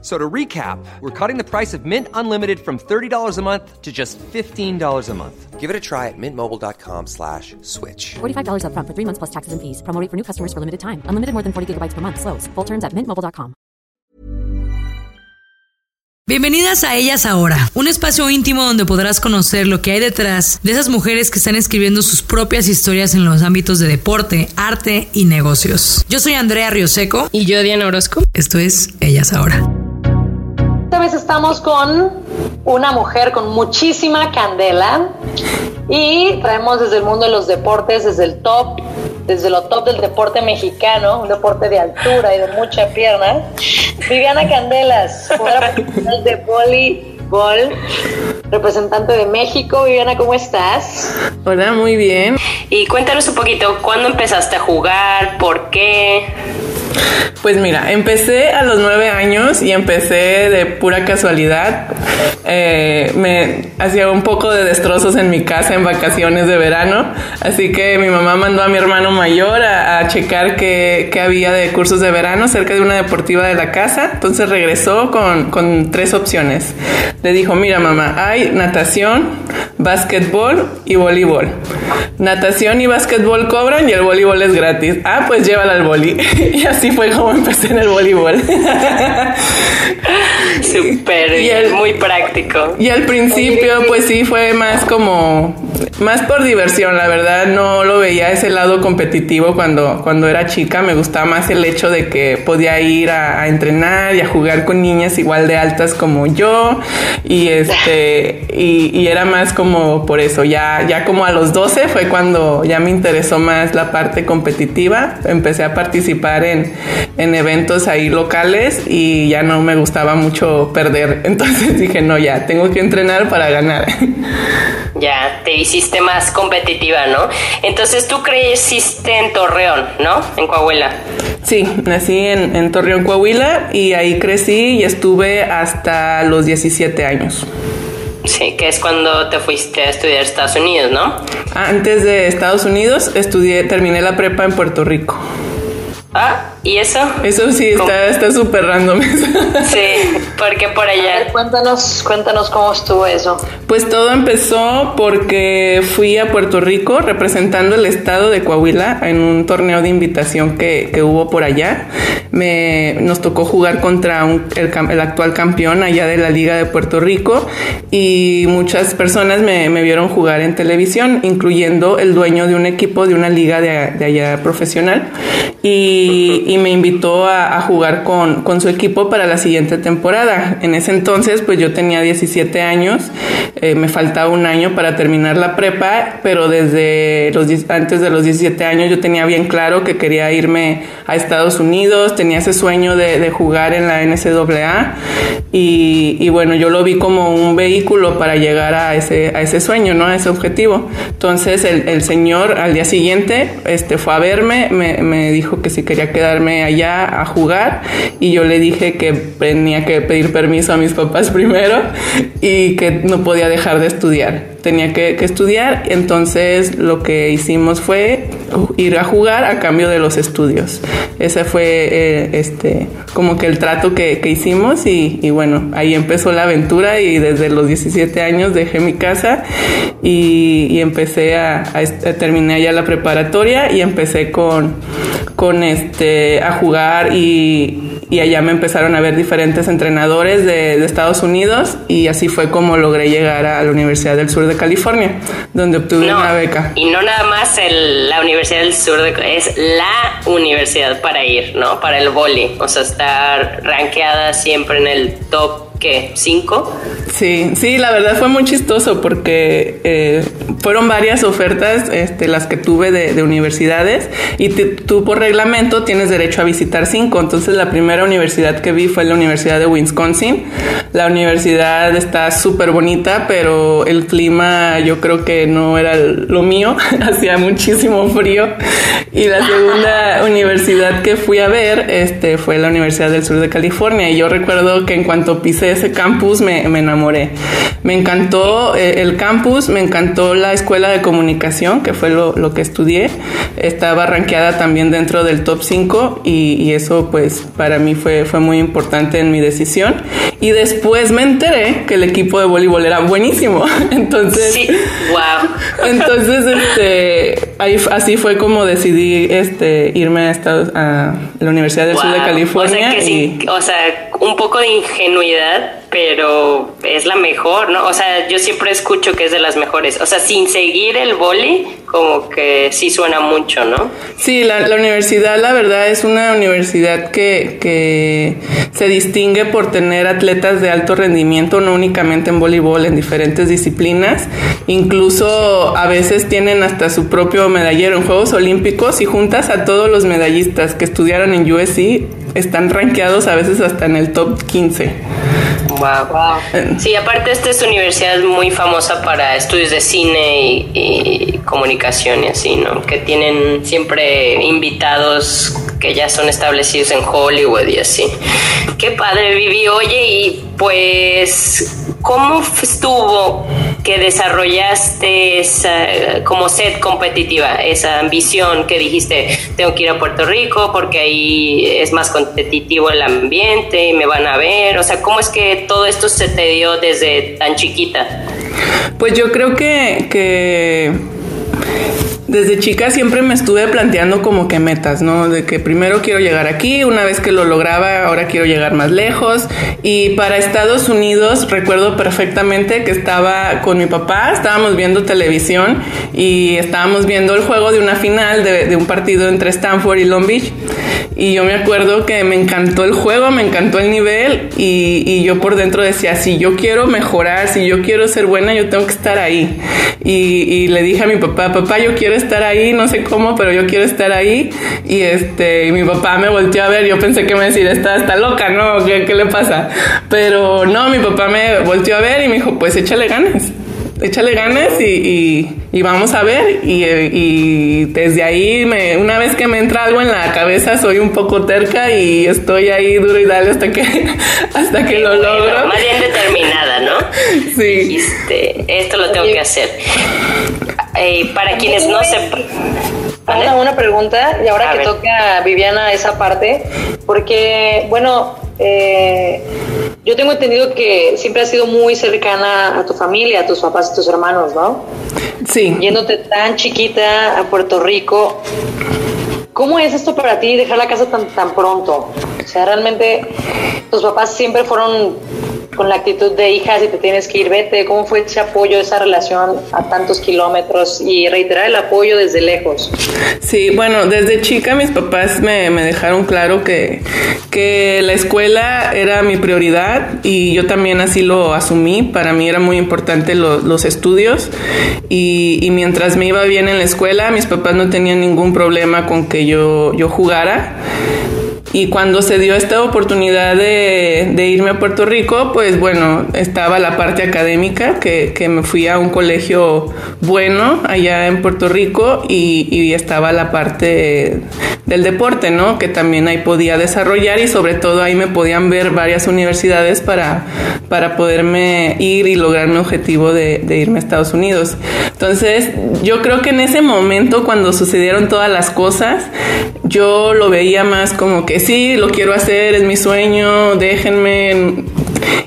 So to recap, we're cutting the price of Mint Unlimited from $30 a month to just $15 a month. Give it a try at mintmobile.com slash switch. $45 up front for three months plus taxes and fees. Promo rate for new customers for limited time. Unlimited more than 40 gigabytes per month. Slows. Full terms at mintmobile.com. Bienvenidas a Ellas Ahora, un espacio íntimo donde podrás conocer lo que hay detrás de esas mujeres que están escribiendo sus propias historias en los ámbitos de deporte, arte y negocios. Yo soy Andrea Rioseco. Y yo, Diana Orozco. Esto es Ellas Ahora. Esta vez estamos con una mujer con muchísima candela y traemos desde el mundo de los deportes, desde el top, desde lo top del deporte mexicano, un deporte de altura y de mucha pierna. Viviana Candelas, jugadora profesional de voleibol, representante de México. Viviana, ¿cómo estás? Hola, muy bien. Y cuéntanos un poquito, ¿cuándo empezaste a jugar? ¿Por qué? Pues mira, empecé a los nueve años y empecé de pura casualidad. Eh, me hacía un poco de destrozos en mi casa en vacaciones de verano, así que mi mamá mandó a mi hermano mayor a, checar qué, había de cursos de verano cerca de una deportiva de la casa. Entonces regresó con, con tres opciones. Le dijo, mira mamá, hay natación, básquetbol y voleibol. Natación y básquetbol cobran y el voleibol es gratis. Ah, pues llévala al boli. y así fue como empecé en el voleibol. Súper, muy práctico. Y al principio, pues sí, fue más como, más por diversión, la verdad, no lo veía ese lado competitivo cuando, cuando era chica, me gustaba más el hecho de que podía ir a, entrenar y a jugar con niñas igual de altas como yo, y este, y, era más como por eso, ya, ya como a los 12 fue cuando ya me interesó más la parte competitiva, empecé a participar en, en eventos ahí locales y ya no me gustaba mucho perder. Entonces dije, no, ya, tengo que entrenar para ganar. Ya, te hiciste más competitiva, ¿no? Entonces tú creciste en Torreón, ¿no? En Coahuila. Sí, nací en, en Torreón, Coahuila y ahí crecí y estuve hasta los 17 años. Sí, que es cuando te fuiste a estudiar a Estados Unidos, ¿no? Antes de Estados Unidos estudié, terminé la prepa en Puerto Rico. Ah, ¿y eso? Eso sí, está súper random. sí, porque por allá. cuéntanos, cuéntanos cómo estuvo eso. Pues todo empezó porque fui a Puerto Rico representando el estado de Coahuila en un torneo de invitación que, que hubo por allá. Me, nos tocó jugar contra un, el, actual campeón allá de la Liga de Puerto Rico y muchas personas me, me, vieron jugar en televisión, incluyendo el dueño de un equipo de una liga de, de allá profesional. Y y, me invitó a, jugar con, con, su equipo para la siguiente temporada. En ese entonces, pues yo tenía 17 años, eh, me faltaba un año para terminar la prepa, pero desde los antes de los 17 años yo tenía bien claro que quería irme a Estados Unidos, tenía ese sueño de, de jugar en la NCAA y, y, bueno, yo lo vi como un vehículo para llegar a ese, a ese sueño, ¿no? A ese objetivo. Entonces el, el señor al día siguiente este, fue a verme, me, me dijo que si quería allá a jugar y yo le dije que tenía que pedir permiso a mis papás primero y que no podía dejar de estudiar tenía que, estudiar, entonces lo que hicimos fue ir a jugar a cambio de los estudios. Ese fue eh, este, como que el trato que, hicimos y, bueno, ahí empezó la aventura y desde los 17 años dejé mi casa y, empecé a, terminar ya la preparatoria y empecé con, con este, a jugar y, allá me empezaron a ver diferentes entrenadores de, de Estados Unidos y así fue como logré llegar a la Universidad del Sur de California, donde obtuve una beca. Y no nada más el, la Universidad del Sur, de, es la universidad para ir, ¿no? Para el boli. O sea, estar rankeada siempre en el top ¿qué? ¿Cinco? Sí, sí, la verdad fue muy chistoso porque eh, fueron varias ofertas este, las que tuve de, universidades y tú por reglamento tienes derecho a visitar cinco. Entonces la primera universidad que vi fue la Universidad de Wisconsin. La universidad está súper bonita, pero el clima yo creo que no era lo mío, hacía muchísimo frío. Y la segunda universidad que fui a ver este, fue la Universidad del Sur de California y yo recuerdo que en cuanto pisé ese campus me, enamoré. Me encantó eh, el campus, me encantó la escuela de comunicación, que fue lo, que estudié. Estaba rankeada también dentro del top 5 y, eso pues para mí fue, fue muy importante en mi decisión. Y después me enteré que el equipo de voleibol era buenísimo. Entonces, sí, wow. Entonces, este, ahí, así fue como decidí este, irme a, Estados, a la Universidad del Sur de California. o sea, un poco de ingenuidad pero es la mejor, ¿no? O sea, yo siempre escucho que es de las mejores. O sea, sin seguir el boli, como que sí suena mucho, ¿no? Sí, la, universidad, la verdad, es una universidad que, que se distingue por tener atletas de alto rendimiento, no únicamente en voleibol, en diferentes disciplinas. Incluso a veces tienen hasta su propio medallero en Juegos Olímpicos y juntas a todos los medallistas que estudiaron en USC están rankeados a veces hasta en el top 15. Wow. Sí, aparte esta es universidad muy famosa para estudios de cine y, comunicación y así, ¿no? Que tienen siempre invitados que ya son establecidos en Hollywood y así. Qué padre, Vivi. Oye, y pues, ¿cómo estuvo que desarrollaste esa, como sed competitiva, esa ambición que dijiste, tengo que ir a Puerto Rico porque ahí es más competitivo el ambiente y me van a ver? O sea, ¿cómo es que todo esto se te dio desde tan chiquita? Pues yo creo que, que desde chica siempre me estuve planteando como que metas, ¿no? De que primero quiero llegar aquí, una vez que lo lograba, ahora quiero llegar más lejos. Y para Estados Unidos recuerdo perfectamente que estaba con mi papá, estábamos viendo televisión y estábamos viendo el juego de una final de, de un partido entre Stanford y Long Beach. Y yo me acuerdo que me encantó el juego, me encantó el nivel y, y, yo por dentro decía, si yo quiero mejorar, si yo quiero ser buena, yo tengo que estar ahí. Y, y le dije a mi papá, papá, yo quiero estar ahí, no sé cómo, pero yo quiero estar ahí. Y este, y mi papá me volteó a ver, yo pensé que me decía, está, está loca, ¿no? ¿Qué, ¿Qué le pasa? Pero no, mi papá me volteó a ver y me dijo, pues échale ganas échale ganas y, y, vamos a ver. Y, y, desde ahí, me, una vez que me entra algo en la cabeza, soy un poco terca y estoy ahí duro y dale hasta que, hasta que lo logro. Más bien determinada, ¿no? Sí. esto lo tengo que hacer. Eh, para quienes no sepan. Una, una pregunta, y ahora que toca Viviana esa parte, porque, bueno, eh, yo tengo entendido que siempre has sido muy cercana a tu familia, a tus papás y tus hermanos, ¿no? Sí. Yéndote tan chiquita a Puerto Rico, ¿cómo es esto para ti dejar la casa tan, tan pronto? O sea, realmente tus papás siempre fueron con la actitud de hija, si te tienes que ir, vete. ¿Cómo fue ese apoyo, esa relación a tantos kilómetros y reiterar el apoyo desde lejos? Sí, bueno, desde chica mis papás me, me dejaron claro que, que la escuela era mi prioridad y yo también así lo asumí. Para mí era muy importante los estudios y, y, mientras me iba bien en la escuela, mis papás no tenían ningún problema con que yo, yo jugara. Y cuando se dio esta oportunidad de, irme a Puerto Rico, pues bueno, estaba la parte académica, que, me fui a un colegio bueno allá en Puerto Rico y, y, estaba la parte del deporte, ¿no? Que también ahí podía desarrollar y sobre todo ahí me podían ver varias universidades para, para poderme ir y lograr mi objetivo de, de irme a Estados Unidos. Entonces, yo creo que en ese momento, cuando sucedieron todas las cosas, yo lo veía más como que sí, lo quiero hacer, es mi sueño, déjenme.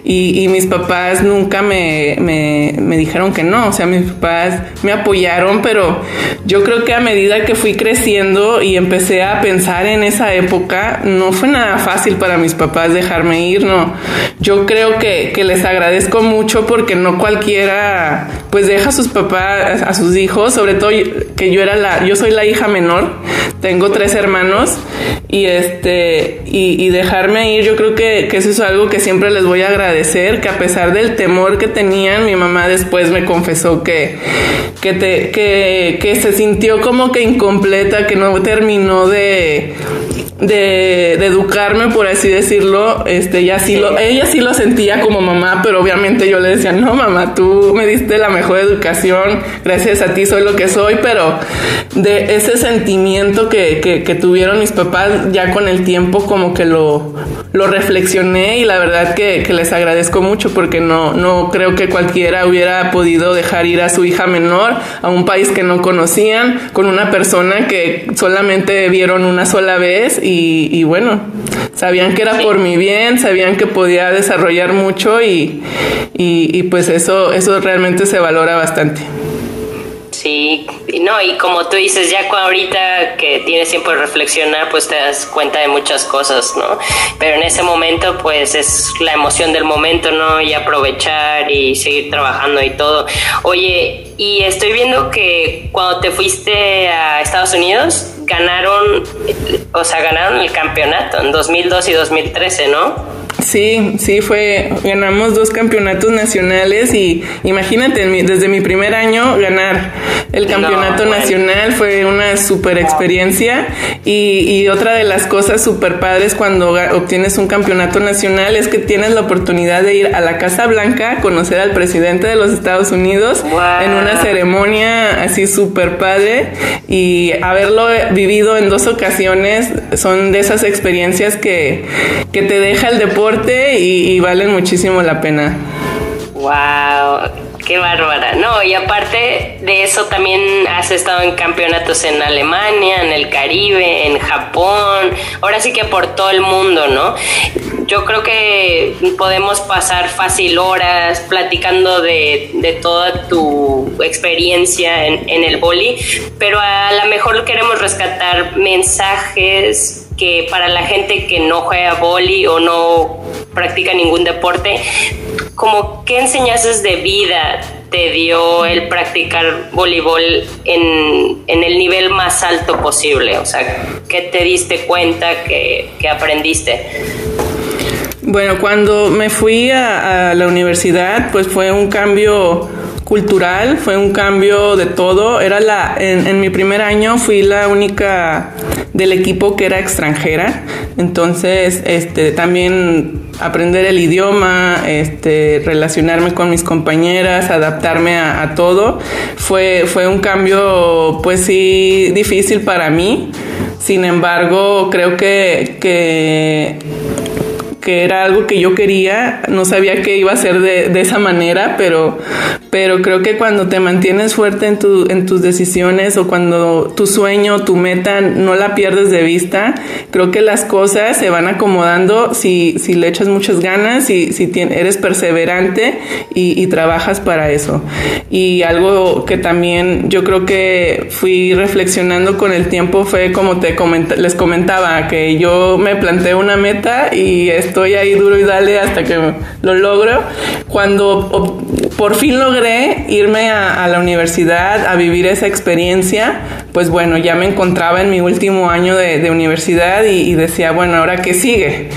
Y, mis papás nunca me, me, dijeron que no, o sea, mis papás me apoyaron, pero yo creo que a medida que fui creciendo y empecé a pensar en esa época, no fue nada fácil para mis papás dejarme ir, no. Yo creo que, que les agradezco mucho porque no cualquiera pues deja a sus papás, a sus hijos, sobre todo que yo era la, yo soy la hija menor, tengo tres hermanos y este y, dejarme ir, yo creo que, que, eso es algo que siempre les voy a agradecer agradecer que a pesar del temor que tenían, mi mamá después me confesó que, que, te, que, que se sintió como que incompleta, que no terminó de, de, de, educarme, por así decirlo, este, ella sí, lo, ella sí lo sentía como mamá, pero obviamente yo le decía, no mamá, tú me diste la mejor educación, gracias a ti soy lo que soy, pero de ese sentimiento que, que, tuvieron mis papás ya con el tiempo como que lo, lo reflexioné y la verdad que, que, les agradezco mucho porque no, no creo que cualquiera hubiera podido dejar ir a su hija menor a un país que no conocían, con una persona que solamente vieron una sola vez y, bueno, sabían que era por mi bien, sabían que podía desarrollar mucho y, y, pues eso, eso realmente se valora bastante. Sí, no, y como tú dices, ya ahorita que tienes tiempo de reflexionar, pues te das cuenta de muchas cosas, ¿no? Pero en ese momento, pues es la emoción del momento, ¿no? Y aprovechar y seguir trabajando y todo. Oye, y estoy viendo que cuando te fuiste a Estados Unidos, ganaron, o sea, ganaron el campeonato en 2002 y 2013, ¿no? Sí, sí, fue, ganamos dos campeonatos nacionales y imagínate, desde mi primer año ganar el campeonato nacional fue una super experiencia y, y, otra de las cosas super padres cuando obtienes un campeonato nacional es que tienes la oportunidad de ir a la Casa Blanca a conocer al presidente de los Estados Unidos en una ceremonia así super padre y haberlo vivido en dos ocasiones son de esas experiencias que, que te deja el deporte y, valen muchísimo la pena. ¡Wow! ¡Qué bárbara! No, y aparte de eso también has estado en campeonatos en Alemania, en el Caribe, en Japón, ahora sí que por todo el mundo, ¿no? Yo creo que podemos pasar fácil horas platicando de, toda tu experiencia en, en el boli, pero a lo mejor queremos rescatar mensajes que para la gente que no juega boli o no practica ningún deporte, como qué enseñanzas de vida te dio el practicar voleibol en, el nivel más alto posible? O sea, ¿qué te diste cuenta que, aprendiste? Bueno, cuando me fui a, la universidad, pues fue un cambio cultural, fue un cambio de todo. Era la, en, mi primer año fui la única del equipo que era extranjera, entonces este, también aprender el idioma, este, relacionarme con mis compañeras, adaptarme a, todo, fue, fue un cambio pues sí difícil para mí. Sin embargo, creo que, que que era algo que yo quería, no sabía que iba a ser de, de, esa manera, pero, pero creo que cuando te mantienes fuerte en, tu, en tus decisiones o cuando tu sueño, tu meta no la pierdes de vista, creo que las cosas se van acomodando si, si le echas muchas ganas y si eres perseverante y, y trabajas para eso. Y algo que también yo creo que fui reflexionando con el tiempo fue como te les comentaba, que yo me planteé una meta y estoy ahí duro y dale hasta que lo logro. Cuando por fin logré irme a, la universidad a vivir esa experiencia, pues bueno, ya me encontraba en mi último año de, universidad y, decía, bueno, ahora qué sigue,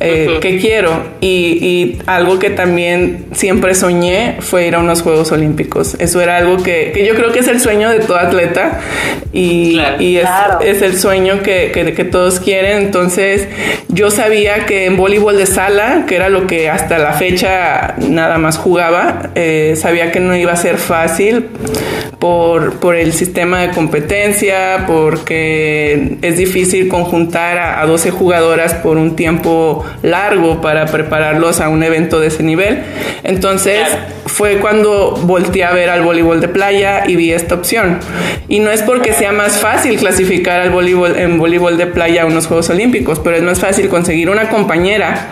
eh, qué quiero. Y, algo que también siempre soñé fue ir a unos Juegos Olímpicos. Eso era algo que, yo creo que es el sueño de todo atleta y, es, el sueño que, que todos quieren. Entonces yo sabía que en voleibol de sala, que era lo que hasta la fecha nada más jugaba, eh, sabía que no iba a ser fácil por, por, el sistema de competencia, porque es difícil conjuntar a, 12 jugadoras por un tiempo largo para prepararlos a un evento de ese nivel. Entonces fue cuando volteé a ver al voleibol de playa y vi esta opción. Y no es porque sea más fácil clasificar al voleibol en voleibol de playa a unos Juegos Olímpicos, pero es más fácil conseguir una compañera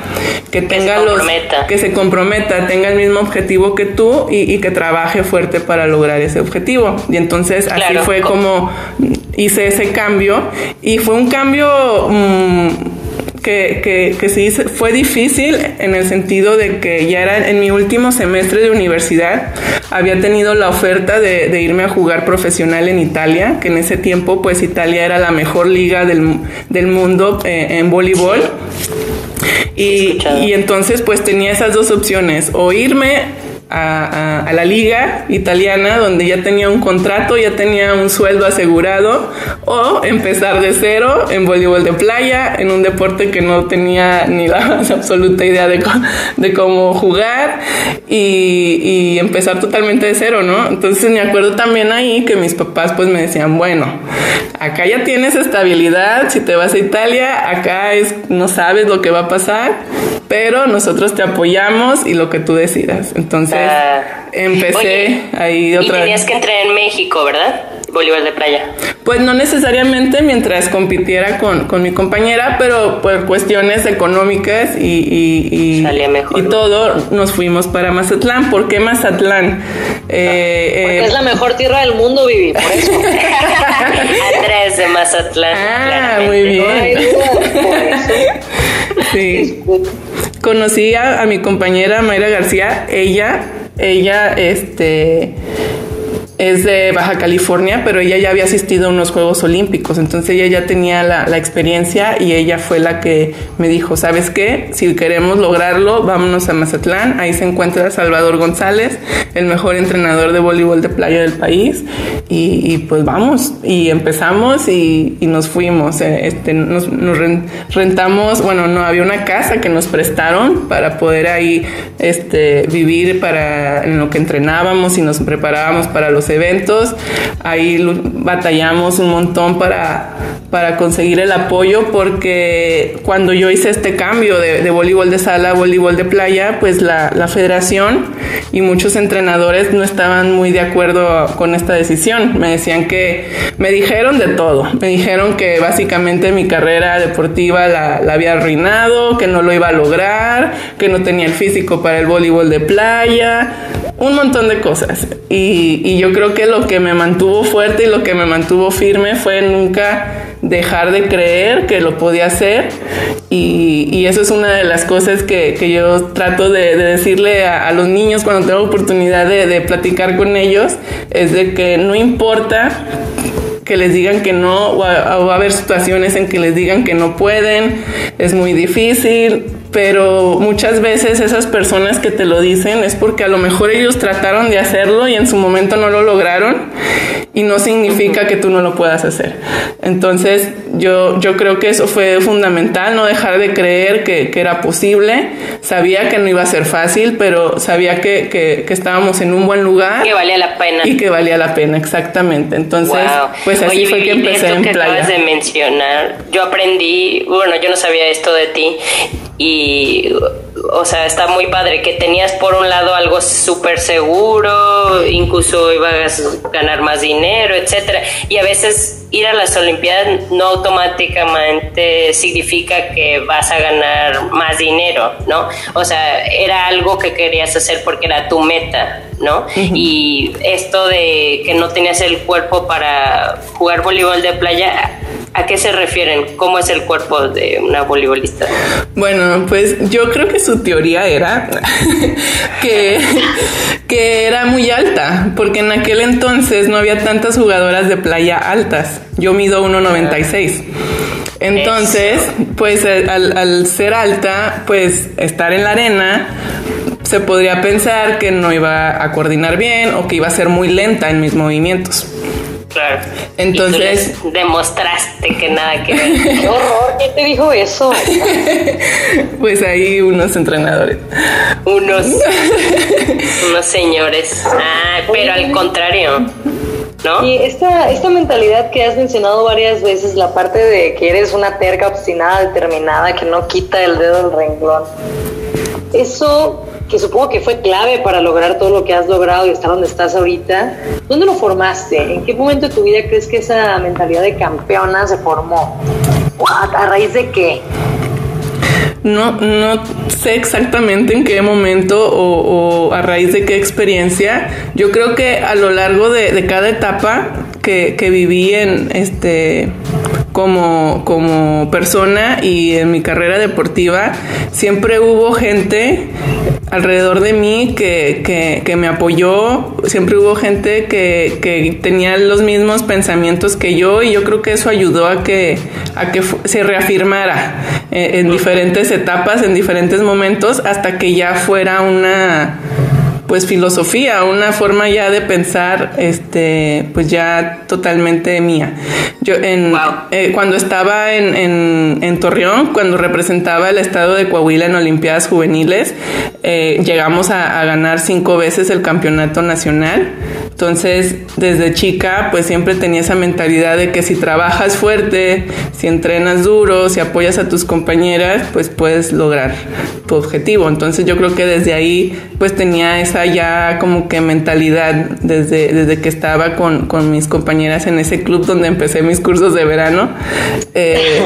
que tenga los que se comprometa, tenga el mismo objetivo que tú y, que trabaje fuerte para lograr ese objetivo. Y entonces así fue como hice ese cambio. Y fue un cambio mm, que, que, que sí fue difícil en el sentido de que ya era en mi último semestre de universidad, había tenido la oferta de, irme a jugar profesional en Italia, que en ese tiempo pues Italia era la mejor liga del, del mundo eh, en voleibol. Y, y entonces pues tenía esas dos opciones, o irme a, la liga italiana donde ya tenía un contrato, ya tenía un sueldo asegurado o empezar de cero en voleibol de playa, en un deporte que no tenía ni la más absoluta idea de, de cómo jugar y, y, empezar totalmente de cero, ¿no? Entonces me acuerdo también ahí que mis papás pues me decían, bueno, acá ya tienes estabilidad, si te vas a Italia, acá es, no sabes lo que va a pasar, pero nosotros te apoyamos y lo que tú decidas. Entonces, empecé ahí otra y tenías que entrar en México, ¿verdad? voleibol de playa? Pues no necesariamente mientras compitiera con, con mi compañera, pero por cuestiones económicas y, y, y, todo, nos fuimos para Mazatlán. ¿Por qué Mazatlán? Eh, Porque eh, es la mejor tierra del mundo, Vivi, por eso. Andrés de Mazatlán. Ah, muy bien. sí. Conocí a, a mi compañera Mayra García, ella, ella, este es de Baja California, pero ella ya había asistido a unos Juegos Olímpicos, entonces ella ya tenía la, experiencia y ella fue la que me dijo, ¿sabes qué? Si queremos lograrlo, vámonos a Mazatlán, ahí se encuentra Salvador González, el mejor entrenador de voleibol de playa del país, y, pues vamos, y empezamos y, nos fuimos, eh, este, nos, rentamos, bueno, no, había una casa que nos prestaron para poder ahí este, vivir para en lo que entrenábamos y nos preparábamos para los eventos. Ahí batallamos un montón para, para conseguir el apoyo porque cuando yo hice este cambio de, voleibol de sala a voleibol de playa, pues la, la, federación y muchos entrenadores no estaban muy de acuerdo con esta decisión. Me decían que, me dijeron de todo. Me dijeron que básicamente mi carrera deportiva la, la había arruinado, que no lo iba a lograr, que no tenía el físico para el voleibol de playa, un montón de cosas. Y, y yo creo que lo que me mantuvo fuerte y lo que me mantuvo firme fue nunca dejar de creer que lo podía hacer y, y eso es una de las cosas que, que yo trato de, decirle a, los niños cuando tengo oportunidad de, de platicar con ellos, es de que no importa que les digan que no, o, va a haber situaciones en que les digan que no pueden, es muy difícil, pero muchas veces esas personas que te lo dicen es porque a lo mejor ellos trataron de hacerlo y en su momento no lo lograron y no significa que tú no lo puedas hacer. Entonces yo, yo creo que eso fue fundamental, no dejar de creer que, que era posible. Sabía que no iba a ser fácil, pero sabía que, que, que, estábamos en un buen lugar. Que valía la pena. Y que valía la pena, exactamente. Entonces, pues así fue que empecé en que playa. Acabas de mencionar, yo aprendí, bueno, yo no sabía esto de ti y o sea, está muy padre que tenías por un lado algo súper seguro, incluso ibas a ganar más dinero, etcétera. Y a veces ir a las Olimpiadas no automáticamente significa que vas a ganar más dinero, ¿no? O sea, era algo que querías hacer porque era tu meta, ¿no? Y esto de que no tenías el cuerpo para jugar voleibol de playa, ¿A qué se refieren? ¿Cómo es el cuerpo de una voleibolista? Bueno, pues yo creo que su teoría era que, que era muy alta, porque en aquel entonces no había tantas jugadoras de playa altas. Yo mido 1,96. Entonces, pues al, al ser alta, pues estar en la arena, se podría pensar que no iba a coordinar bien o que iba a ser muy lenta en mis movimientos. Claro. Entonces. demostraste que nada que ver. ¡Qué horror! ¿Quién te dijo eso? pues ahí unos entrenadores. Unos. unos señores. Ah, pero al contrario. ¿No? Y esta, esta mentalidad que has mencionado varias veces, la parte de que eres una terca, obstinada, determinada, que no quita el dedo del renglón. Eso que supongo que fue clave para lograr todo lo que has logrado y estar donde estás ahorita. ¿Dónde lo formaste? ¿En qué momento de tu vida crees que esa mentalidad de campeona se formó? ¿A raíz de qué? No, no sé exactamente en qué momento o, a raíz de qué experiencia. Yo creo que a lo largo de, cada etapa que, que, viví en este como, como persona y en mi carrera deportiva, siempre hubo gente alrededor de mí que, que, me apoyó, siempre hubo gente que, que, tenía los mismos pensamientos que yo y yo creo que eso ayudó a que, a que se reafirmara eh, en diferentes etapas, en diferentes momentos, hasta que ya fuera una pues filosofía, una forma ya de pensar, este, pues ya totalmente mía. Yo en, eh, cuando estaba en, en, Torreón, cuando representaba el estado de Coahuila en Olimpiadas Juveniles, eh, llegamos a, a ganar cinco veces el campeonato nacional. Entonces, desde chica, pues siempre tenía esa mentalidad de que si trabajas fuerte, si entrenas duro, si apoyas a tus compañeras, pues puedes lograr tu objetivo. Entonces, yo creo que desde ahí, pues tenía esa ya como que mentalidad desde, desde que estaba con, con mis compañeras en ese club donde empecé mis cursos de verano. Eh,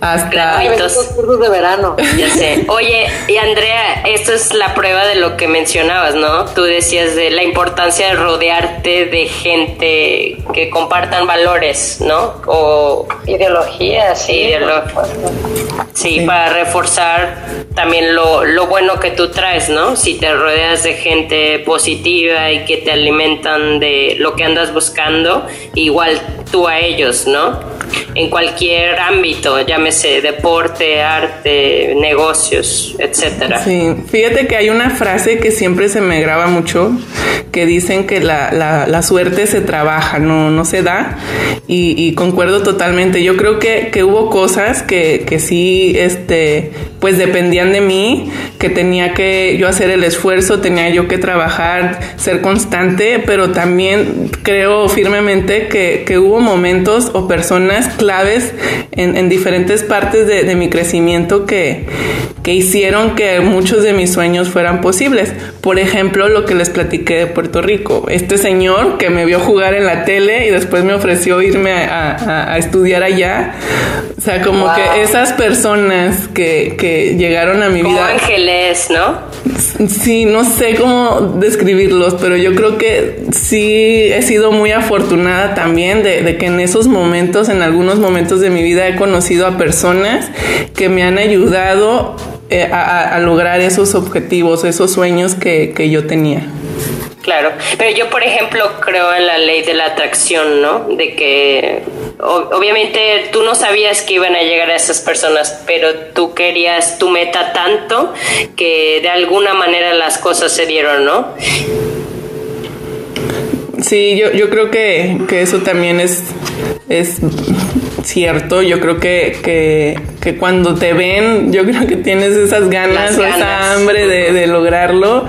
hasta cursos de verano. Ya sé. Oye, y Andrea, esto es la prueba de lo que mencionabas, ¿no? Tú decías de la importancia de rodear de gente que compartan valores, ¿no? O ideologías, sí. sí, para reforzar también lo, lo bueno que tú traes, ¿no? Si te rodeas de gente positiva y que te alimentan de lo que andas buscando, igual tú a ellos, ¿no? en cualquier ámbito, llámese deporte, arte, negocios, etcétera. Sí, fíjate que hay una frase que siempre se me graba mucho, que dicen que la, la, suerte se trabaja, no, no se da, y, concuerdo totalmente. Yo creo que, que hubo cosas que, que sí, este, pues dependían de mí, que tenía que yo hacer el esfuerzo, tenía yo que trabajar, ser constante, pero también creo firmemente que, que hubo momentos o personas claves en, diferentes partes de, mi crecimiento que, que hicieron que muchos de mis sueños fueran posibles. Por ejemplo, lo que les platiqué de Puerto Rico. Este señor que me vio jugar en la tele y después me ofreció irme a, estudiar allá. O sea, como que esas personas que, que llegaron a mi como vida. ángeles, ¿no? Sí, no sé cómo describirlos, pero yo creo que sí he sido muy afortunada también de, de que en esos momentos, en algunos momentos de mi vida, he conocido a personas que me han ayudado eh, a, lograr esos objetivos, esos sueños que, que yo tenía. Claro, pero yo por ejemplo creo en la ley de la atracción, ¿no? De que obviamente tú no sabías que iban a llegar a esas personas, pero tú querías tu meta tanto que de alguna manera las cosas se dieron, ¿no? Sí, yo, yo creo que, que eso también es, es cierto. Yo creo que, que, que, cuando te ven, yo creo que tienes esas ganas, o esa hambre de, de, lograrlo,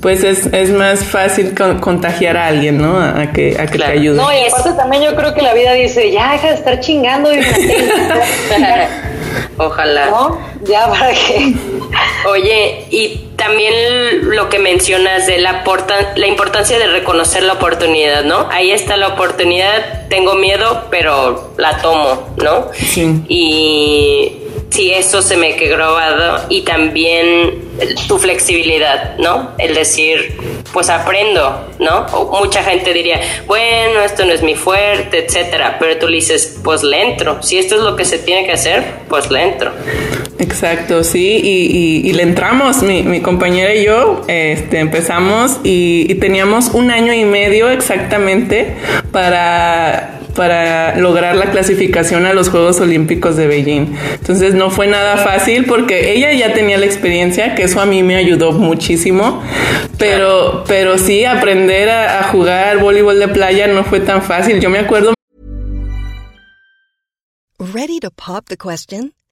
pues es, es más fácil contagiar a alguien, ¿no? A, que, a que te ayude. No, y aparte también yo creo que la vida dice, ya deja de estar chingando. Y Ojalá. ¿No? Ya para qué. Oye, y también lo que mencionas de la, la importancia de reconocer la oportunidad, ¿no? Ahí está la oportunidad, tengo miedo, pero la tomo, ¿no? Sí. Y sí, eso se me quedó grabado y también tu flexibilidad, ¿no? El decir, pues aprendo, ¿no? mucha gente diría, bueno, esto no es mi fuerte, etcétera, pero tú le dices, pues le entro. Si esto es lo que se tiene que hacer, pues le entro. Exacto, sí, y, le entramos, mi, compañera y yo, este, empezamos y, y teníamos un año y medio exactamente para para lograr la clasificación a los Juegos Olímpicos de Beijing. Entonces no fue nada fácil porque ella ya tenía la experiencia, que eso a mí me ayudó muchísimo, pero, pero sí, aprender a, jugar voleibol de playa no fue tan fácil. Yo me acuerdo. Ready to pop the question?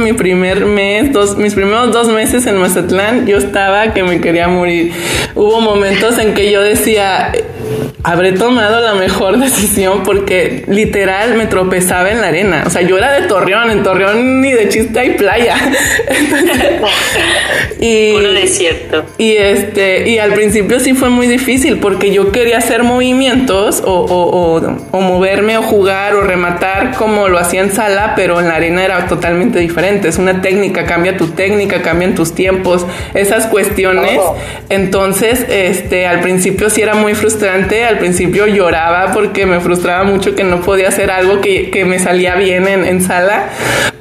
Mi primer mes, dos, mis primeros dos meses en Mazatlán, yo estaba que me quería morir. Hubo momentos en que yo decía. Habré tomado la mejor decisión porque literal me tropezaba en la arena. O sea, yo era de Torreón, en Torreón ni de chiste hay playa. Y, Puro desierto. Y, este, y al principio sí fue muy difícil porque yo quería hacer movimientos o, o, o, moverme o jugar o rematar como lo hacía en sala, pero en la arena era totalmente diferente. Es una técnica, cambia tu técnica, cambian tus tiempos, esas cuestiones. Entonces, este, al principio sí era muy frustrante, al principio lloraba porque me frustraba mucho que no podía hacer algo que, que me salía bien en, en sala,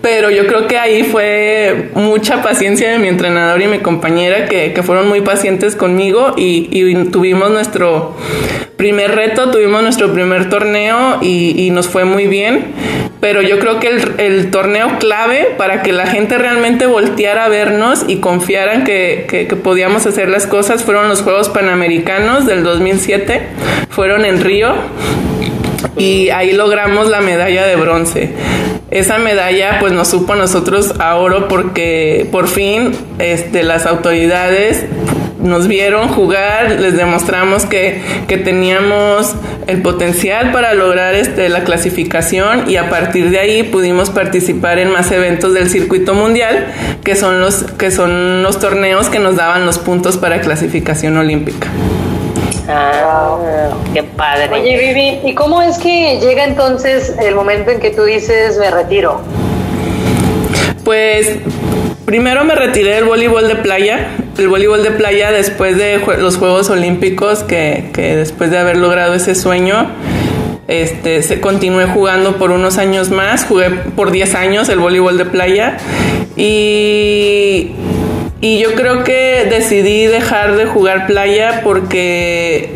pero yo creo que ahí fue mucha paciencia de mi entrenador y mi compañera que, que fueron muy pacientes conmigo y, y, tuvimos nuestro primer reto, tuvimos nuestro primer torneo y, y nos fue muy bien. Pero yo creo que el, torneo clave para que la gente realmente volteara a vernos y confiaran que, que podíamos hacer las cosas fueron los Juegos Panamericanos del 2007, fueron en Río y ahí logramos la medalla de bronce. Esa medalla pues nos supo a nosotros a oro porque por fin este, las autoridades nos vieron jugar, les demostramos que, que, teníamos el potencial para lograr este, la clasificación y a partir de ahí pudimos participar en más eventos del circuito mundial, que son los, que son los torneos que nos daban los puntos para clasificación olímpica. Ah, qué padre. Oye, Vivi, ¿y cómo es que llega entonces el momento en que tú dices me retiro? Pues primero me retiré del voleibol de playa. El voleibol de playa después de los Juegos Olímpicos, que, después de haber logrado ese sueño, este, se continué jugando por unos años más, jugué por 10 años el voleibol de playa y y yo creo que decidí dejar de jugar playa porque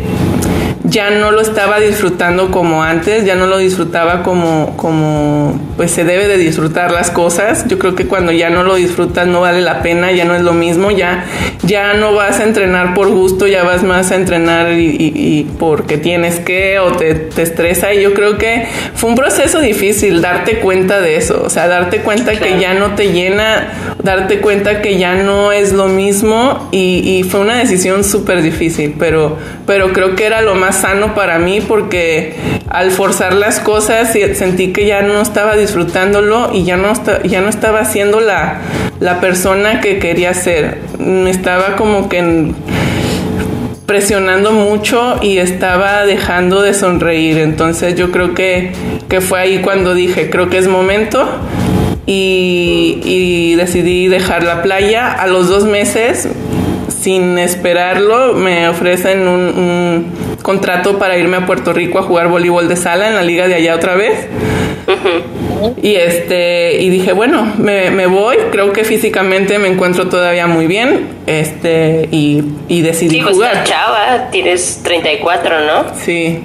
ya no lo estaba disfrutando como antes, ya no lo disfrutaba como, como pues se debe de disfrutar las cosas. Yo creo que cuando ya no lo disfrutas no vale la pena, ya no es lo mismo, ya, ya no vas a entrenar por gusto, ya vas más a entrenar y, porque tienes que o te, te, estresa. Y yo creo que fue un proceso difícil darte cuenta de eso, o sea, darte cuenta que ya no te llena, darte cuenta que ya no es lo mismo y, y fue una decisión súper difícil, pero, pero creo que era lo más sano para mí porque al forzar las cosas sentí que ya no estaba disfrutándolo y ya no, ya no estaba siendo la, la persona que quería ser. Me estaba como que presionando mucho y estaba dejando de sonreír. Entonces yo creo que, que fue ahí cuando dije, creo que es momento. Y, y decidí dejar la playa. A los dos meses sin esperarlo, me ofrecen un, contrato para irme a Puerto Rico a jugar voleibol de sala en la liga de allá otra vez. Y este, y dije, bueno, me, voy, creo que físicamente me encuentro todavía muy bien, este, y, y decidí pues, jugar. chava, tienes 34, ¿no? Sí.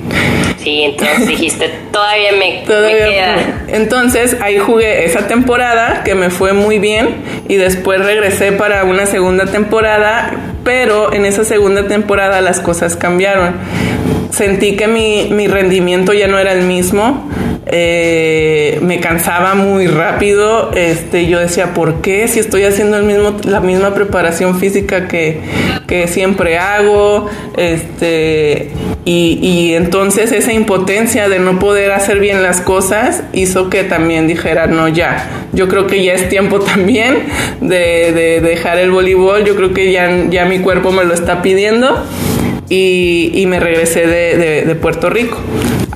Sí, entonces dijiste, todavía me, queda. Entonces ahí jugué esa temporada que me fue muy bien y después regresé para una segunda temporada, pero en esa segunda temporada las cosas cambiaron. Sentí que mi, mi rendimiento ya no era el mismo eh, me cansaba muy rápido. Este, yo decía, ¿por qué? Si estoy haciendo el mismo, la misma preparación física que, que siempre hago. Este, y, y, entonces esa impotencia de no poder hacer bien las cosas hizo que también dijera, no, ya, yo creo que ya es tiempo también de, de dejar el voleibol. Yo creo que ya, ya mi cuerpo me lo está pidiendo y, me regresé de, Puerto Rico.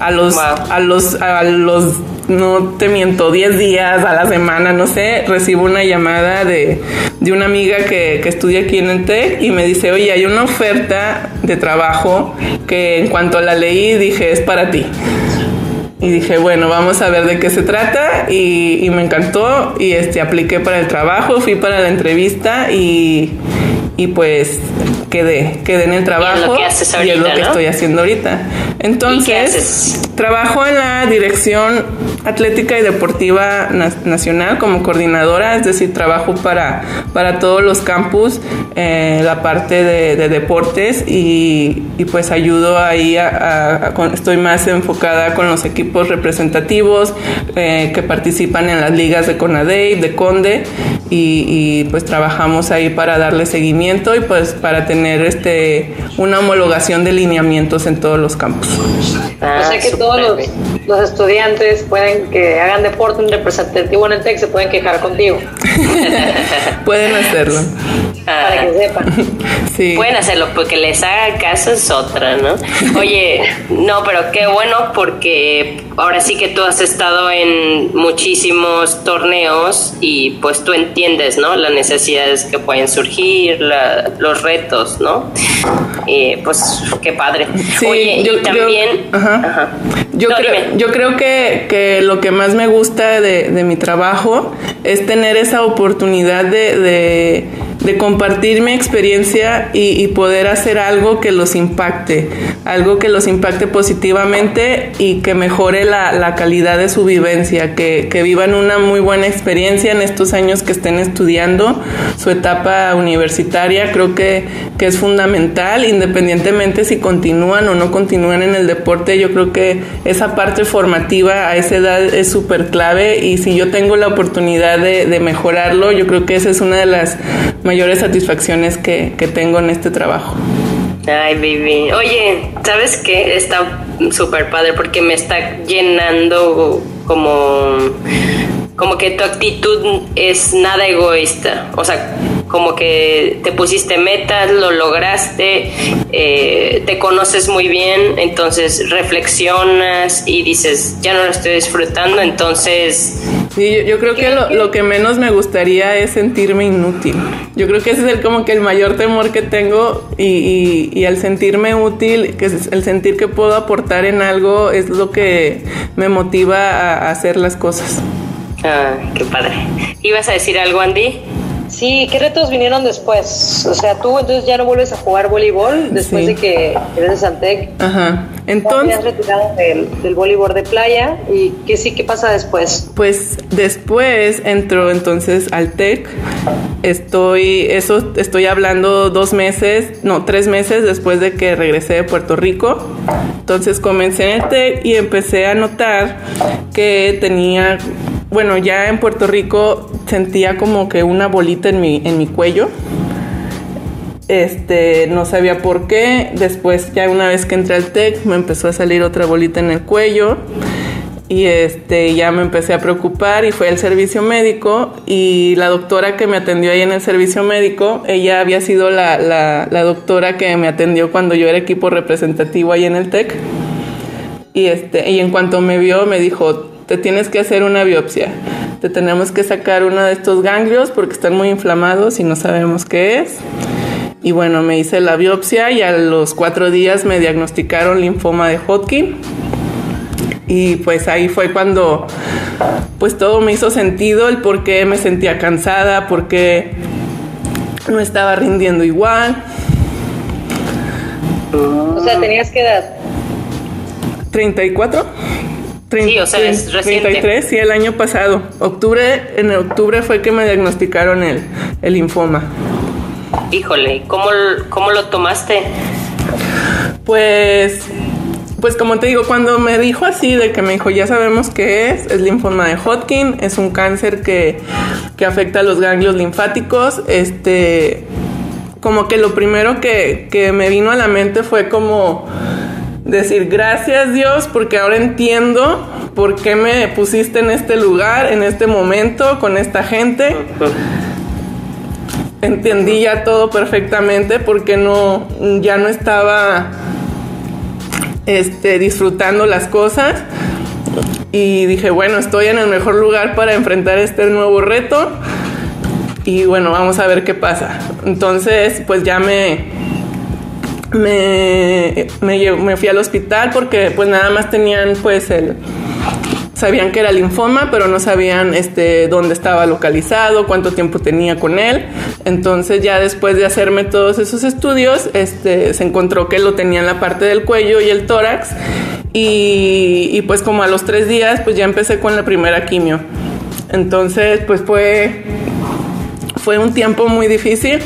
A los, a los, a los, no te miento, 10 días a la semana, no sé, recibo una llamada de, una amiga que, que estudia aquí en el TEC y me dice, oye, hay una oferta de trabajo que en cuanto la leí dije, es para ti. Y dije, bueno, vamos a ver de qué se trata y, y me encantó y este, apliqué para el trabajo, fui para la entrevista y y pues quedé, quedé en el trabajo y es lo que, estoy haciendo ahorita. Entonces, trabajo en la dirección atlética y deportiva nacional como coordinadora, es decir, trabajo para, para todos los campus, eh, la parte de, deportes y, y, pues ayudo ahí, a, estoy más enfocada con los equipos representativos eh, que participan en las ligas de CONADEI, de CONDE y, y pues trabajamos ahí para darle seguimiento y pues para tener este una homologación de lineamientos en todos los campos. o sea que todos los, los estudiantes pueden que hagan deporte, un representativo en el TEC se pueden quejar contigo. pueden hacerlo. Para que sepan. Sí. Pueden hacerlo, porque les haga caso es otra, ¿no? Oye, no, pero qué bueno porque ahora sí que tú has estado en muchísimos torneos y pues tú entiendes, ¿no? Las necesidades que pueden surgir, los retos, ¿no? Y pues qué padre. Oye, yo, y también... Yo, creo, yo creo que, que, lo que más me gusta de, de mi trabajo es tener esa oportunidad de, de de compartir mi experiencia y, poder hacer algo que los impacte, algo que los impacte positivamente y que mejore la, calidad de su vivencia, que, vivan una muy buena experiencia en estos años que estén estudiando su etapa universitaria. Creo que, que es fundamental, independientemente si continúan o no continúan en el deporte. Yo creo que esa parte formativa a esa edad es súper clave y si yo tengo la oportunidad de, mejorarlo, yo creo que esa es una de las satisfacciones que, que tengo en este trabajo. Ay, baby. Oye, ¿sabes qué? Está súper padre porque me está llenando como como que tu actitud es nada egoísta. O sea, como que te pusiste metas, lo lograste, eh, te conoces muy bien, entonces reflexionas y dices, ya no lo estoy disfrutando, entonces... Sí, yo, creo que lo, que menos me gustaría es sentirme inútil. Yo creo que ese es el, como que el mayor temor que tengo y, y, al sentirme útil, que es el sentir que puedo aportar en algo es lo que me motiva a hacer las cosas. Ah, qué padre. ¿Ibas a decir algo, Andy? Sí, ¿qué retos vinieron después? O sea, tú entonces ya no vuelves a jugar voleibol después de que eres de Santec. Ajá. Entonces. Te has retirado del, voleibol de playa y ¿qué sí, qué pasa después? Pues después entró entonces al TEC. Estoy, eso estoy hablando dos meses, no, tres meses después de que regresé de Puerto Rico. Entonces comencé en el TEC y empecé a notar que tenía bueno, ya en Puerto Rico sentía como que una bolita en mi, en mi cuello. Este, no sabía por qué. Después, ya una vez que entré al TEC, me empezó a salir otra bolita en el cuello. Y este, ya me empecé a preocupar y fue al servicio médico. Y la doctora que me atendió ahí en el servicio médico, ella había sido la, la, doctora que me atendió cuando yo era equipo representativo ahí en el TEC. Y, este, y en cuanto me vio, me dijo, te tienes que hacer una biopsia. Te tenemos que sacar uno de estos ganglios porque están muy inflamados y no sabemos qué es. Y bueno, me hice la biopsia y a los cuatro días me diagnosticaron linfoma de Hodgkin. Y pues ahí fue cuando pues todo me hizo sentido, el por qué me sentía cansada, por qué no estaba rindiendo igual. O sea, tenías que edad. 34 sí, o sea, es reciente. 33, sí, el año pasado. Octubre, en octubre fue que me diagnosticaron el, el linfoma. Híjole, ¿cómo, ¿cómo lo tomaste? Pues pues como te digo, cuando me dijo así, de que me dijo, ya sabemos qué es, es linfoma de Hodgkin, es un cáncer que, que afecta a los ganglios linfáticos, este, como que lo primero que, que me vino a la mente fue como decir gracias Dios porque ahora entiendo por qué me pusiste en este lugar, en este momento, con esta gente. Entendí ya todo perfectamente porque no, ya no estaba este, disfrutando las cosas. Y dije, bueno, estoy en el mejor lugar para enfrentar este nuevo reto. Y bueno, vamos a ver qué pasa. Entonces, pues ya me, me, me, fui al hospital porque pues nada más tenían pues el sabían que era linfoma, pero no sabían este dónde estaba localizado, cuánto tiempo tenía con él. Entonces ya después de hacerme todos esos estudios, este se encontró que lo tenía en la parte del cuello y el tórax y, y pues como a los tres días pues ya empecé con la primera quimio. Entonces pues fue fue un tiempo muy difícil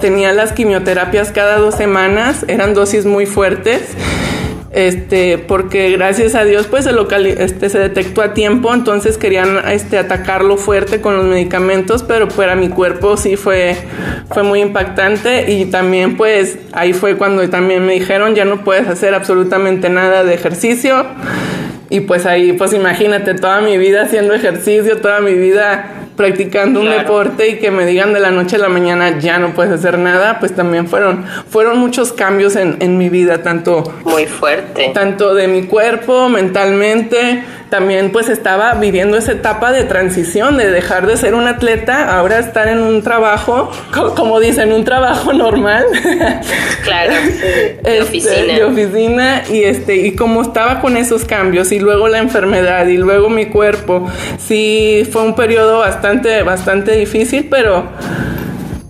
tenía las quimioterapias cada dos semanas, eran dosis muy fuertes. Este, porque gracias a Dios pues se, este, se detectó a tiempo, entonces querían este, atacarlo fuerte con los medicamentos, pero para mi cuerpo sí fue, fue muy impactante y también pues ahí fue cuando también me dijeron ya no puedes hacer absolutamente nada de ejercicio, Y pues ahí, pues imagínate, toda mi vida haciendo ejercicio, toda mi vida practicando un deporte y que me digan de la noche a la mañana ya no puedes hacer nada, pues también fueron, fueron muchos cambios en, en mi vida, tanto... Muy fuerte. Tanto de mi cuerpo, mentalmente, también pues estaba viviendo esa etapa de transición, de dejar de ser un atleta, ahora estar en un trabajo, como dicen, un trabajo normal. Claro, de Este, oficina. de oficina y este y como estaba con esos cambios y luego la enfermedad y luego mi cuerpo sí fue un periodo bastante bastante difícil pero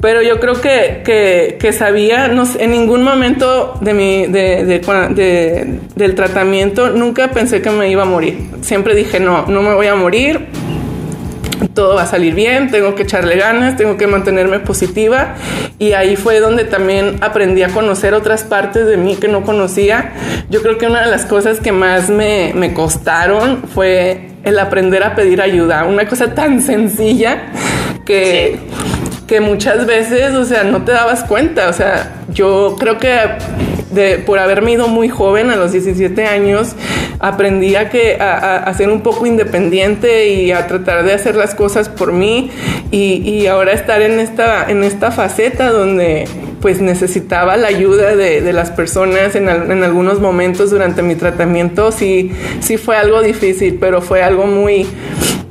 pero yo creo que, que, que sabía, no en ningún momento de mi, de- del tratamiento nunca pensé que me iba a morir. Siempre dije, no, no me voy a morir, todo va a salir bien, tengo que echarle ganas, tengo que mantenerme positiva y ahí fue donde también aprendí a conocer otras partes de mí que no conocía. Yo creo que una de las cosas que más me, me costaron fue el aprender a pedir ayuda, una cosa tan sencilla que, que muchas veces, o sea, no te dabas cuenta, o sea, yo creo que por haberme ido muy joven, a los 17 años, aprendí a, que, a, a- ser un poco independiente y a tratar de hacer las cosas por mí y, y ahora estar en esta, en esta faceta donde pues necesitaba la ayuda de, de las personas en, al- en algunos momentos durante mi tratamiento, sí, sí fue algo difícil, pero fue algo muy,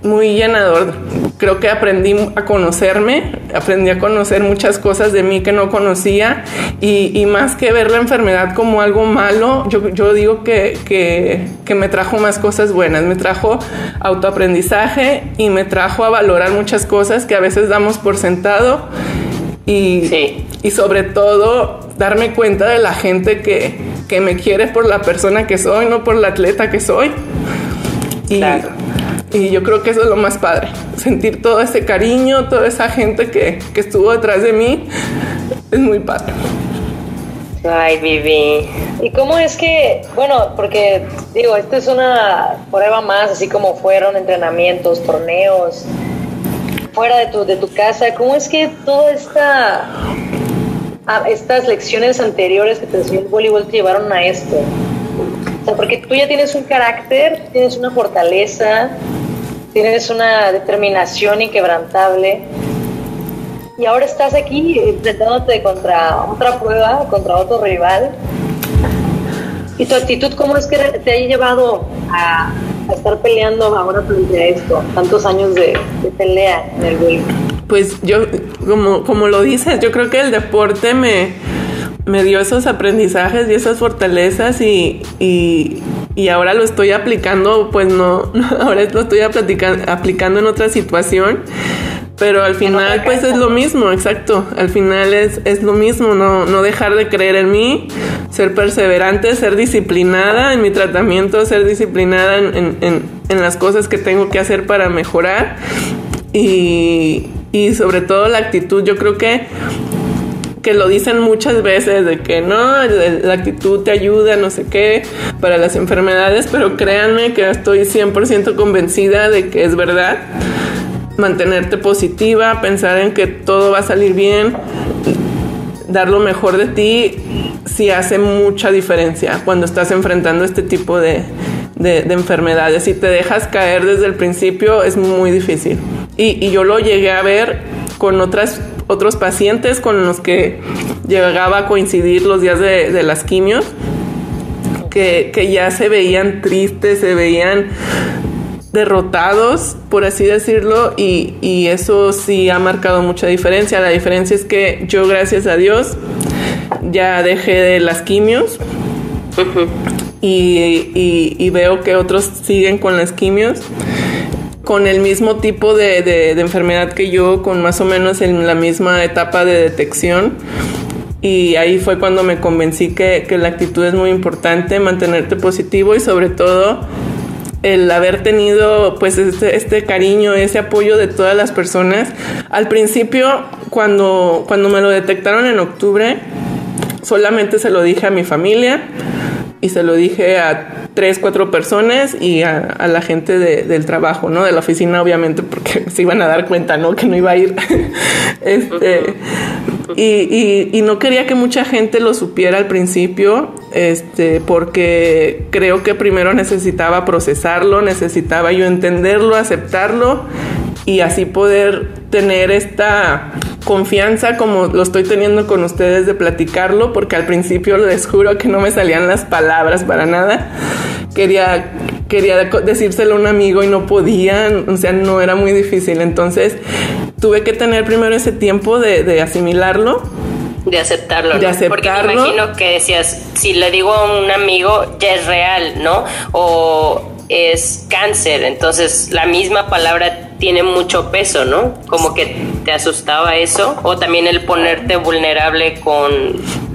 muy llenador. Creo que aprendí a conocerme, aprendí a conocer muchas cosas de mí que no conocía y, y más que ver la enfermedad como algo malo, yo, yo digo que, que, que me trajo más cosas buenas, me trajo autoaprendizaje y me trajo a valorar muchas cosas que a veces damos por sentado y, Sí. y sobre todo darme cuenta de la gente que, que me quiere por la persona que soy, no por la atleta que soy. Y, Claro. Y yo creo que eso es lo más padre, sentir todo ese cariño, toda esa gente que, que estuvo detrás de mí, es muy padre. Ay, Vivi. ¿Y cómo es que, bueno, porque digo, esto es una prueba más, así como fueron entrenamientos, torneos, fuera de tu, de tu casa, ¿cómo es que toda esta, a- estas lecciones anteriores que te enseñó el voleibol te llevaron a esto? Sea, porque tú ya tienes un carácter, tienes una fortaleza, tienes una determinación inquebrantable. Y ahora estás aquí enfrentándote contra otra prueba, contra otro rival. ¿Y tu actitud cómo es que te ha llevado a, a estar peleando ahora frente a esto? Tantos años de, de pelea en el voleibol. Pues yo, como, como lo dices, yo creo que el deporte me, me dio esos aprendizajes y esas fortalezas y, y, y ahora lo estoy aplicando, pues no, ahora lo estoy aplica- aplicando en otra situación. Pero al final, pues es lo mismo, exacto. Al final es, es lo mismo, no, no dejar de creer en mí, ser perseverante, ser disciplinada en mi tratamiento, ser disciplinada en, en- en- en las cosas que tengo que hacer para mejorar. Y, y sobre todo la actitud, yo creo que que lo dicen muchas veces de que no, la actitud te ayuda, no sé qué, para las enfermedades, pero créanme que estoy 100% convencida de que es verdad. Mantenerte positiva, pensar en que todo va a salir bien, dar lo mejor de ti, sí hace mucha diferencia cuando estás enfrentando este tipo de, de- de enfermedades. Si te dejas caer desde el principio es muy difícil. Y, y yo lo llegué a ver con otras, otros pacientes con los que llegaba a coincidir los días de, de las quimios, que, que ya se veían tristes, se veían derrotados, por así decirlo, y, y eso sí ha marcado mucha diferencia. La diferencia es que yo, gracias a Dios, ya dejé de las quimios y, y- y veo que otros siguen con las quimios con el mismo tipo de, de- enfermedad que yo, con más o menos en la misma etapa de detección. Y ahí fue cuando me convencí que, que la actitud es muy importante, mantenerte positivo y sobre todo el haber tenido pues este, este cariño, ese apoyo de todas las personas. Al principio, cuando, cuando me lo detectaron en octubre, solamente se lo dije a mi familia y se lo dije a tres, cuatro personas y a, a la gente de- del trabajo, ¿no? De la oficina, obviamente, porque se iban a dar cuenta, ¿no? Que no iba a ir. este, y, y- y no quería que mucha gente lo supiera al principio este, porque creo que primero necesitaba procesarlo, necesitaba yo entenderlo, aceptarlo y así poder tener esta confianza como lo estoy teniendo con ustedes de platicarlo, porque al principio les juro que no me salían las palabras para nada. Quería, quería decírselo a un amigo y no podía, o sea, no era muy difícil. Entonces tuve que tener primero ese tiempo de, de asimilarlo de aceptarlo. De aceptarlo. Porque me imagino que decías, si le digo a un amigo, ya es real, ¿no? O es cáncer, entonces la misma palabra tiene mucho peso, ¿no? Como que te asustaba eso, o también el ponerte vulnerable con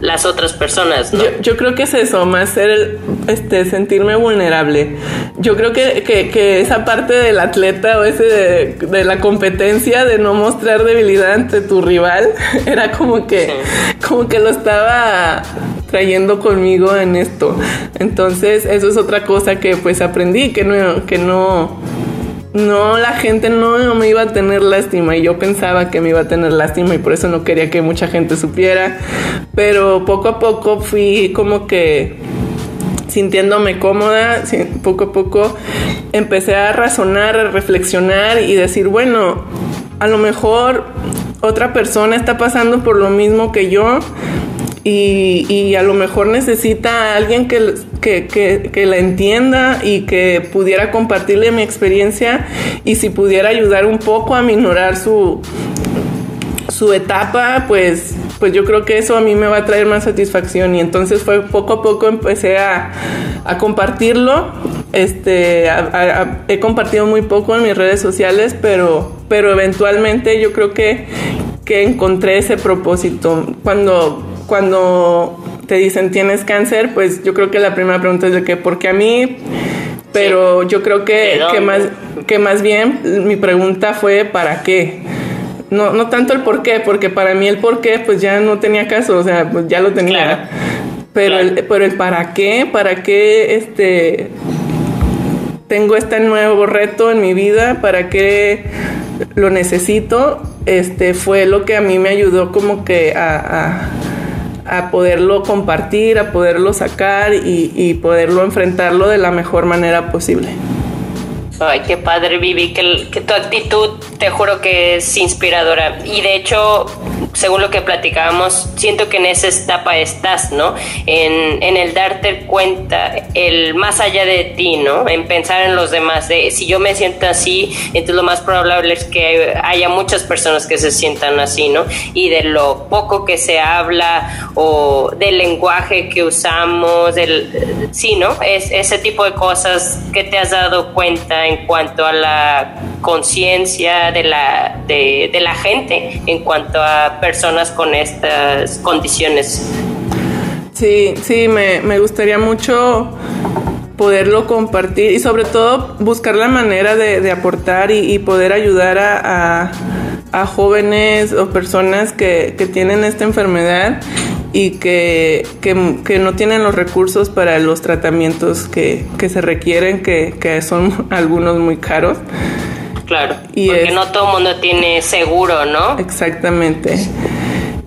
las otras personas, ¿no? Yo, creo que es eso, más ser, este, sentirme vulnerable. Yo creo que, que, esa parte del atleta o ese de, la competencia de no mostrar debilidad ante tu rival, era como que, como que lo estaba trayendo conmigo en esto. Entonces, eso es otra cosa que pues aprendí, que no, que no, no, la gente no me iba a tener lástima y yo pensaba que me iba a tener lástima y por eso no quería que mucha gente supiera, pero poco a poco fui como que sintiéndome cómoda, poco a poco empecé a razonar, a reflexionar y decir, bueno, a lo mejor otra persona está pasando por lo mismo que yo, y, y, a lo mejor necesita a alguien que, que, que, que, la entienda y que pudiera compartirle mi experiencia y si pudiera ayudar un poco a minorar su, su etapa, pues, pues yo creo que eso a mí me va a traer más satisfacción y entonces fue poco a poco empecé a, a compartirlo. Este, he compartido muy poco en mis redes sociales, pero, pero eventualmente yo creo que, que encontré ese propósito. Cuando cuando te dicen tienes cáncer, pues yo creo que la primera pregunta es de que, ¿por qué a mí? Pero yo creo que, que, más, que más bien mi pregunta fue ¿para qué? No, no tanto el por qué, porque para mí el por qué pues ya no tenía caso, o sea, pues ya lo tenía. Pero, el, pero el para qué, para qué este, tengo este nuevo reto en mi vida, para qué lo necesito, este, fue lo que a mí me ayudó como que a a poderlo compartir, a poderlo sacar y, poderlo enfrentarlo de la mejor manera posible. Ay, qué padre, Vivi, que, tu actitud, te juro que es inspiradora. Y de hecho, según lo que platicábamos, siento que en esa etapa estás, ¿no? En, en, el darte cuenta, el más allá de ti, ¿no? En pensar en los demás. De, si yo me siento así, entonces lo más probable es que haya muchas personas que se sientan así, ¿no? Y de lo poco que se habla o del lenguaje que usamos, del, sí, ¿no? Es ese tipo de cosas que te has dado cuenta en cuanto a la conciencia de la, de la gente, en cuanto a personas con estas condiciones. Sí, sí, me, me gustaría mucho poderlo compartir y sobre todo buscar la manera de, aportar y, poder ayudar a, a, jóvenes o personas que, que tienen esta enfermedad y que, que, que, no tienen los recursos para los tratamientos que, se requieren, que son algunos muy caros. Claro, y porque no todo el mundo tiene seguro, ¿no? Exactamente.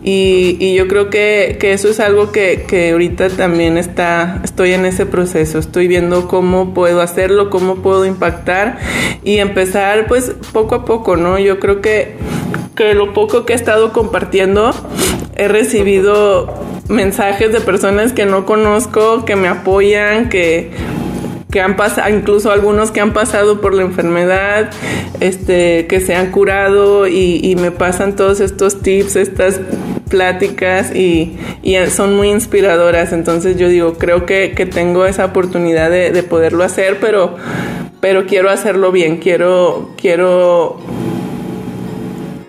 Y, y yo creo que, que, eso es algo que, que ahorita también está, estoy en ese proceso, estoy viendo cómo puedo hacerlo, cómo puedo impactar y empezar pues poco a poco, ¿no? Yo creo que, que lo poco que he estado compartiendo, he recibido mensajes de personas que no conozco, que me apoyan, que que han pasado, incluso algunos que han pasado por la enfermedad, este, que se han curado y, me pasan todos estos tips, estas pláticas y, son muy inspiradoras. Entonces yo digo, creo que, tengo esa oportunidad de, poderlo hacer, pero, pero quiero hacerlo bien, quiero, quiero,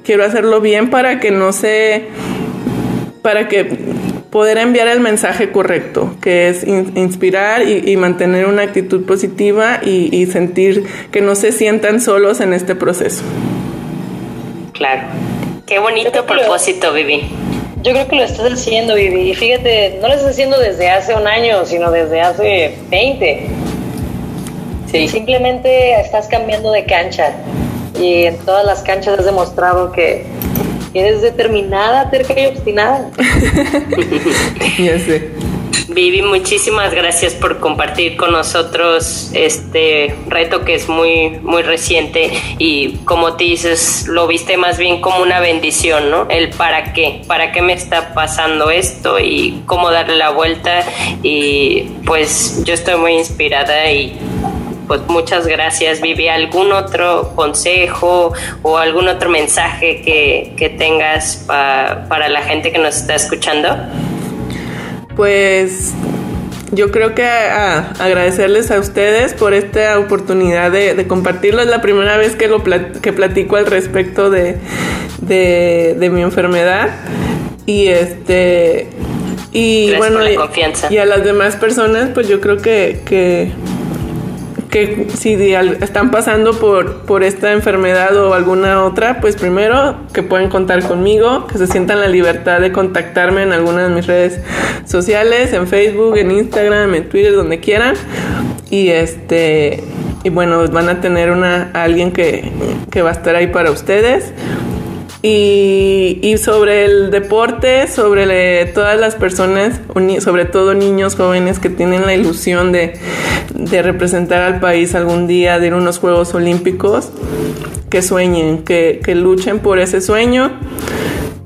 quiero hacerlo bien para que no se, para que poder enviar el mensaje correcto, que es inspirar y, mantener una actitud positiva y, sentir que no se sientan solos en este proceso. Claro. Qué bonito propósito, Vivi. Yo creo que lo estás haciendo, Vivi. Y fíjate, no lo estás haciendo desde hace un año, sino desde hace 20. Sí. Simplemente estás cambiando de cancha. Y en todas las canchas has demostrado que Eres determinada, terca y obstinada. ya sé. Vivi, muchísimas gracias por compartir con nosotros este reto que es muy, muy reciente y como te dices, lo viste más bien como una bendición, ¿no? El para qué, para qué me está pasando esto y cómo darle la vuelta y pues yo estoy muy inspirada y pues muchas gracias, Vivi. ¿Algún otro consejo o algún otro mensaje que, tengas para la gente que nos está escuchando? Pues yo creo que agradecerles a ustedes por esta oportunidad de, compartirlo. Es la primera vez que, lo que platico al respecto de, de, mi enfermedad. Y este y bueno y, a las demás personas pues yo creo que, que que si están pasando por, por esta enfermedad o alguna otra, pues primero que pueden contar conmigo, que se sientan la libertad de contactarme en alguna de mis redes sociales, en Facebook, en Instagram, en Twitter, donde quieran. Y este y bueno, van a tener una alguien que, que va a estar ahí para ustedes. Y, sobre el deporte, sobre todas las personas, sobre todo niños jóvenes que tienen la ilusión de, representar al país algún día, de ir a unos Juegos Olímpicos, que sueñen, que, luchen por ese sueño.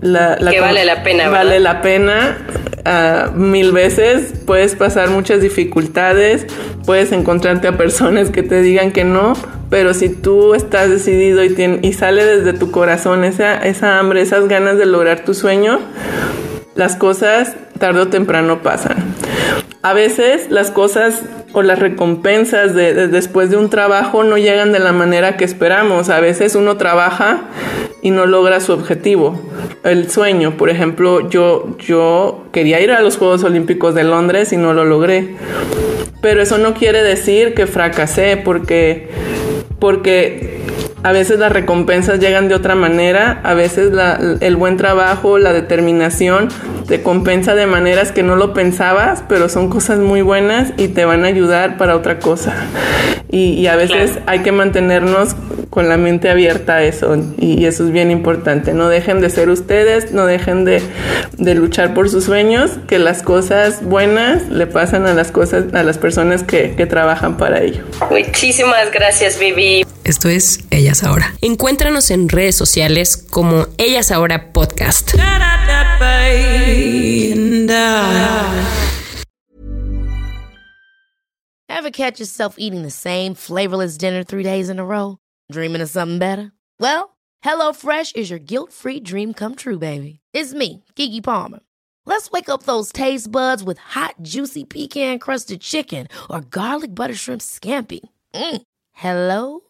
La, que vale la pena. Vale la pena uh, mil veces. Puedes pasar muchas dificultades, puedes encontrarte a personas que te digan que no, pero si tú estás decidido y, y sale desde tu corazón esa, esa hambre, esas ganas de lograr tu sueño, las cosas tarde o temprano pasan. A veces las cosas o las recompensas de, después de un trabajo no llegan de la manera que esperamos. A veces uno trabaja y no logra su objetivo. El sueño, por ejemplo, yo, yo quería ir a los Juegos Olímpicos de Londres y no lo logré. Pero eso no quiere decir que fracasé porque porque a veces las recompensas llegan de otra manera, a veces el buen trabajo, la determinación te compensa de maneras que no lo pensabas, pero son cosas muy buenas y te van a ayudar para otra cosa. Y, a veces hay que mantenernos con la mente abierta a eso y, eso es bien importante. No dejen de ser ustedes, no dejen de, luchar por sus sueños, que las cosas buenas le pasan a las cosas, a las personas que, que trabajan para ello. Muchísimas gracias, Vivi. Esto es Ellas Ahora. Encuéntranos en redes sociales como Ellas Ahora Podcast. Ever catch yourself eating the same flavorless dinner three days in a row? Dreaming of something better? Well, HelloFresh is your guilt-free dream come true, baby. It's me, Kiki Palmer. Let's wake up those taste buds with hot, juicy pecan-crusted chicken or garlic butter shrimp scampi. Mm. Hello